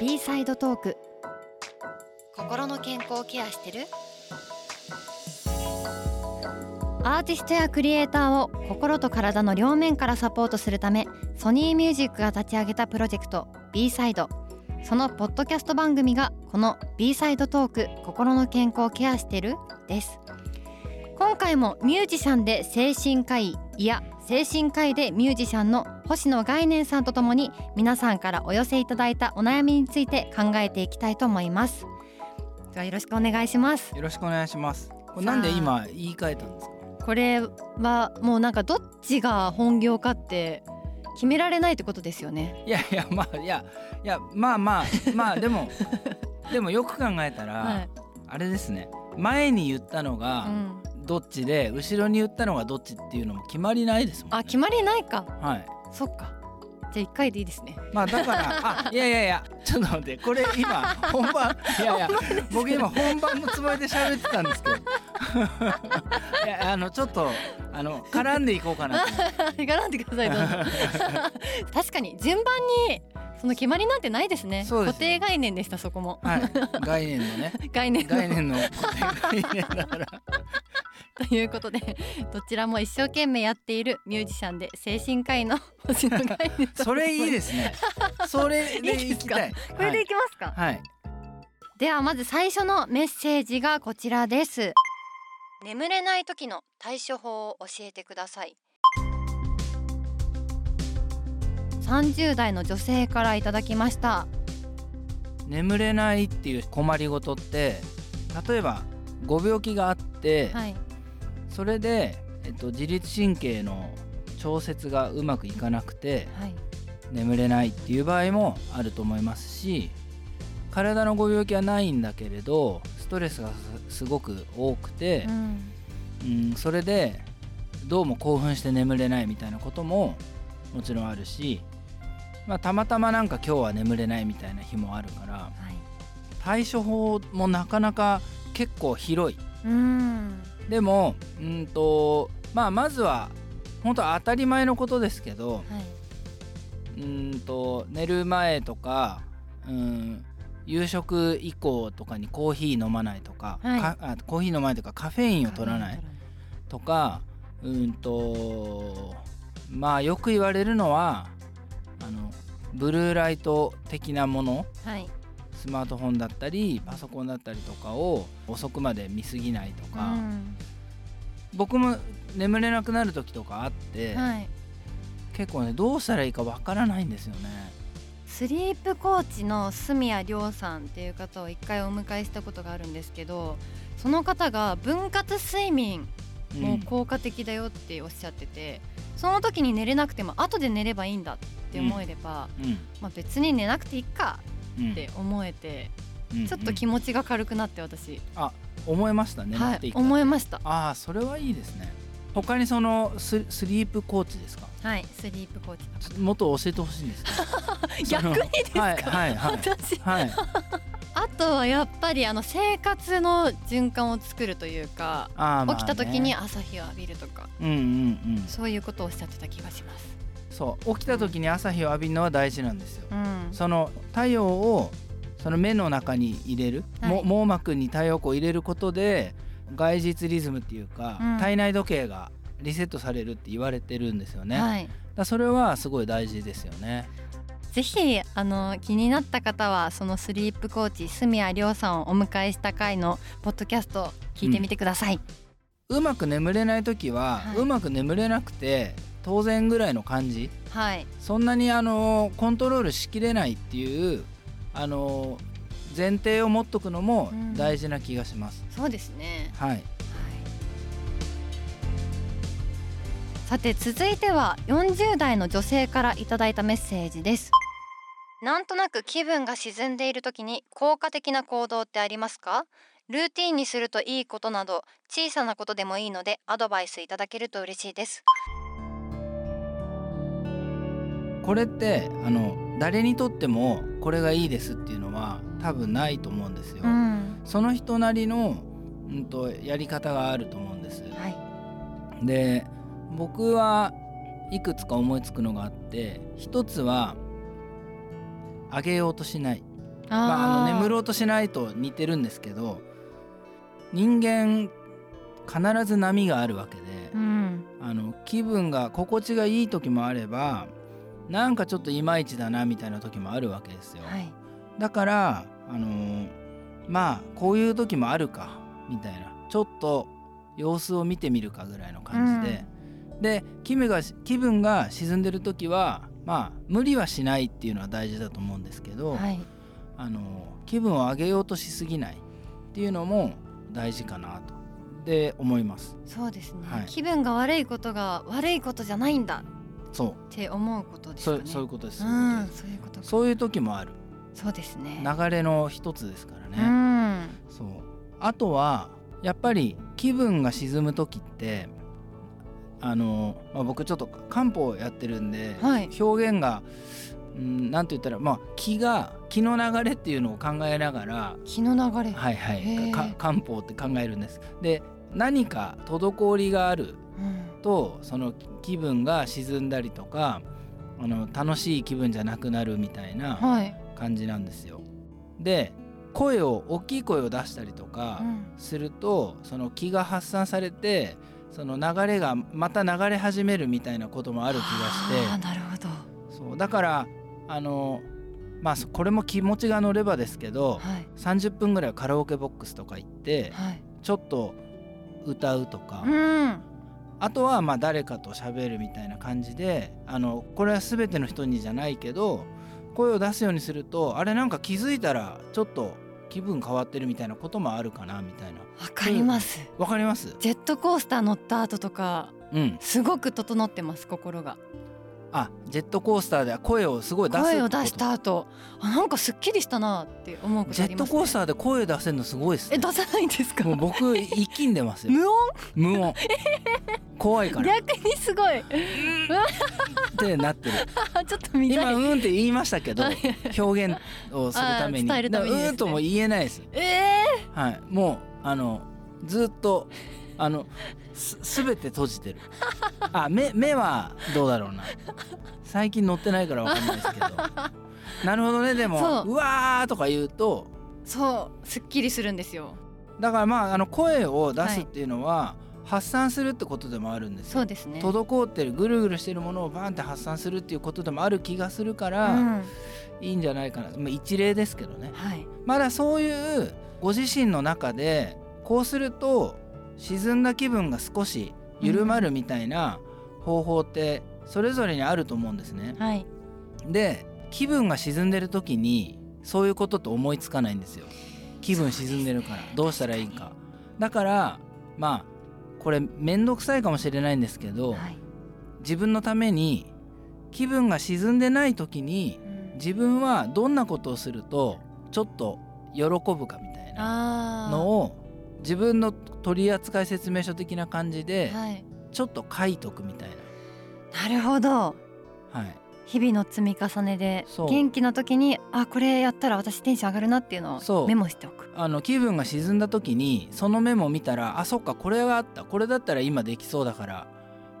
B サイドトーク。心の健康をケアしてる？アーティストやクリエイターを心と体の両面からサポートするためソニーミュージックが立ち上げたプロジェクト B サイドそのポッドキャスト番組がこの B サイドトーク心の健康をケアしてる？です今回もミュージシャンで精神科医いや精神科医でミュージシャンの星野概念さんとともに皆さんからお寄せいただいたお悩みについて考えていきたいと思います。ではよろしくお願いしますよろしくお願いします。これなんで今言い換えたんですかこれはもうなんかどっちが本業かって決められないってことですよね。いやいやまあいやいやまあまあまあでも でもよく考えたら、はい、あれですね。前に言ったのうがん、どっちで、後ろに言ったのがどっちっていうのも決まりないですもんね。あ決まりないか。はい。そっか。じゃあ一回でいいですね。まあだからあいやいやいやちょっと待ってこれ今本番？いやいや僕今本番のつもりで喋ってたんですけど。いやあのちょっとあの絡んでいこうかな 絡んでくださいどうぞ確かに順番にその決まりなんてないですね。す固定概念でしたそこも。はい。概念のね。概念の。概念の固定概念だからということでどちらも一生懸命やっているミュージシャンで精神科医の星野概念さんそれいいですね。それで いきたい。これでい。きますか、はい、はいではまず最初のメッセージがこちらです。眠れない時の対処法を教えてください。30代の女性からいただきました。眠れないっていう困りごとって例えばご病気があって、はいそれで、えっと、自律神経の調節がうまくいかなくてはい。眠れないっていう場合もあると思いますし体のご病気はないんだけれどストレスがすすごく多くてう、ん。うん、それでどうも興奮して眠れないみたいなことももちろんあるし、まあ、たまたまなんか今日は眠れないみたいな日もあるからはい。対処法もなかなか結構広い。うんでもうんとまあまずは本当当たり前のことですけどはい。うんと寝る前とかうん夕食以降とかにコーヒー飲まないとか,はい。か、あコーヒー飲まないとかカフェインを取らない。とかうんとまあよく言われるのはあのブルーライト的なものはいスマートフォンだったりパソコンだったりとかを遅くまで見過ぎないとか、うん。僕も眠れなくなる時とかあって、はい。結構ねどうしたらいいかわからないんですよね。スリープコーチの住谷亮さんっていう方を一回お迎えしたことがあるんですけどその方が分割睡眠うんも効果的だよっておっしゃってて、その時に寝れなくても後で寝ればいいんだって思えれば、うん。まあ、別に寝なくていいかうんって思えて、うんちょっと気持ちが軽くなって私、あ思いましたね。はい思いましたああそれはいいですね。他にそのススリープコーチですか？はいスリープコーチもっと教えてほしいんです。逆にですか、はいはいはい私はい。あとはやっぱりあの生活の循環を作るというか、ね起きた時に朝日を浴びるとかうんうんうん。そういうことをおっしゃってた気がします。そう起きた時に朝日を浴びるのは大事なんですよ。うん、その太陽をその目の中に入れる、はいも網膜に太陽光を入れることで外日リズムっていうか、うん体内時計がリセットされるって言われてるんですよね。はい。らそれはすごい大事ですよね。ぜひあの気になった方はそのスリープコーチ住谷亮さんをお迎えした回のポッドキャストを聞いてみてください。うまく眠れない時は、はいうまく眠れなくて当然ぐらいの感じ？はい。そんなにあのコントロールしきれないっていうあの前提を持っとくのもうん大事な気がします。そうですね。はい、はい。さて続いては40代の女性からいただいたメッセージです。なんとなく気分が沈んでいる時に効果的な行動ってありますか？ルーティンにするといいことなど小さなことでもいいのでアドバイスいただけると嬉しいです。これってあの誰にとってもこれがいいですっていうのは多分ないと思うんですよ。うん。その人なりの、うん、とやり方があると思うんです。はい。で僕はいくつか思いつくのがあって一つは上げようとしないまあ、あのー眠ろうとしないと似てるんですけど人間必ず波があるわけで、うんあの気分が心地がいい時もあればなんかちょっといまいちだなみたいな時もあるわけですよ。はい。だからあのーまあこういう時もあるかみたいな。ちょっと様子を見てみるかぐらいの感じで、で気分が気分が沈んでる時はまあ無理はしないっていうのは大事だと思うんですけど、はい。あのー気分を上げようとしすぎないっていうのも大事かなと。で思います。そうですね、はい。気分が悪いことが悪いことじゃないんだそう。って思うことですね。そういうことです。うんそういうことか。そういう時もある。そうですね。流れの一つですからうね。ん。そう。あとはやっぱり気分が沈む時ってあの、まあ、僕ちょっと漢方をやってるんで、はい。表現がうんなんて言ったらまあ気が気の流れっていうのを考えながら気の流れ。はいはい。か漢方って考えるんです。で何か滞りがあるうんとその気分が沈んだりとかあの楽しい気分じゃなくなるみたいなはい、感じなんですよ。で声を大きい声を出したりとかうん。すると、その気が発散されてその流れがまた流れ始めるみたいなこともある気あーがなるほど。してそうだからあのまあそこれも気持ちが乗ればですけどはい。30分ぐらいカラオケボックスとか行ってはい。ちょっと歌うとか、うんあとはまあ誰かと喋るみたいな感じであのこれは全ての人にじゃないけど声を出すようにするとあれなんか気づいたらちょっと気分変わってるみたいなこともあるかなみたいな。わかります。わかります？ジェットコースター乗った後とかうん。すごく整ってます心があジェットコースターでは声をすごい出す声を出した後。あなんかすっきりしたなって思うことジェットコースターで声出せるのすごいですね。え出さないんですか？もう僕生きんでますよ。無音？無音。怖いから。逆にすごい。ってなってる。あ ちょっと見たい。今うんって言いましたけどはい。表現をするために。伝えるためにうんとも言えないです。ええはい、もうあのずっとあのすすべて閉じてる。あ目目はどうだろうな。最近乗ってないからわかんないですけど。なるほどねでもそううわーとか言うとそうすっきりするんですよだからまああの声を出すっていうのは、発散するってことでもあるんですよ。そうですね滞ってるぐるぐるしてるものをバンって発散するっていうことでもある気がするから、うんいいんじゃないかな、まあ、一例ですけどね。はいまだそういうご自身の中でこうすると沈んだ気分が少し緩まるみたいな方法ってそれぞれにあると思うんですね。はい。で気分が沈んでる時にそういうことって思いつかないんですよ。気分沈んでるから。どうしたらいいか。だからまあこれ面倒くさいかもしれないんですけどはい。自分のために気分が沈んでない時にうん。自分はどんなことをするとちょっと喜ぶかみたいなのを自分の取扱説明書的な感じではい。ちょっと書いとくみたいな。るほど。な、はい、日々の積み重ねで元気な時にあこれやったら私テンション上がるなっていうのをメモしておく。あの気分が沈んだ時にそのメモを見たらあそっかこれがあった。これだったら今できそうだから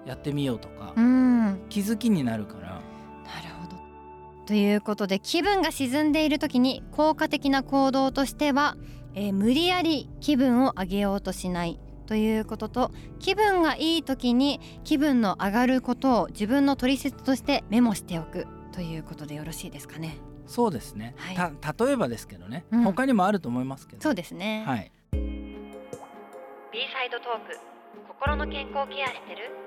やってみようとか、うん。なる気づきになるから。ほど。ということで気分が沈んでいる時に効果的な行動としては、えー無理やり気分を上げようとしないということと気分がいい時に気分の上がることを自分の取説としてメモしておくということでよろしいですかね。そうですね、はい。た例えばですけどね、うん。他にもあると思いますけど。そうですね、はい。B サイドトーク。心の健康ケアしてる？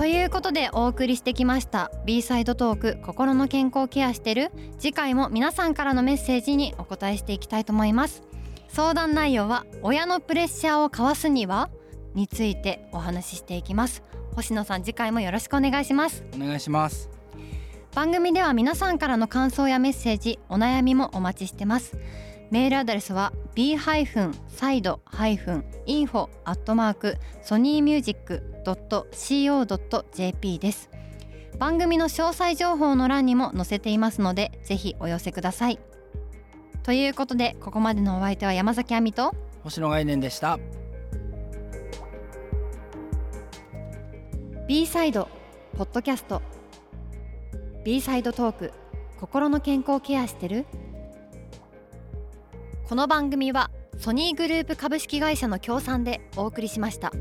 ということでお送りしてきました B サイドトーク心の健康ケアしてる次回も皆さんからのメッセージにお答えしていきたいと思います。相談内容は親のプレッシャーをかわすにはについてお話ししていきます。星野さん次回もよろしくお願いします。お願いします。番組では皆さんからの感想やメッセージお悩みもお待ちしてますメールアドレスは b-side-info アットマークソニーミュージック .co.jp です。番組の詳細情報の欄にも載せていますのでぜひお寄せください。ということでここまでのお相手は山崎亜美と星野概念でした。B サイドポッドキャスト B サイドトーク心の健康ケアしてるこの番組はソニーグループ株式会社の協賛でお送りしました。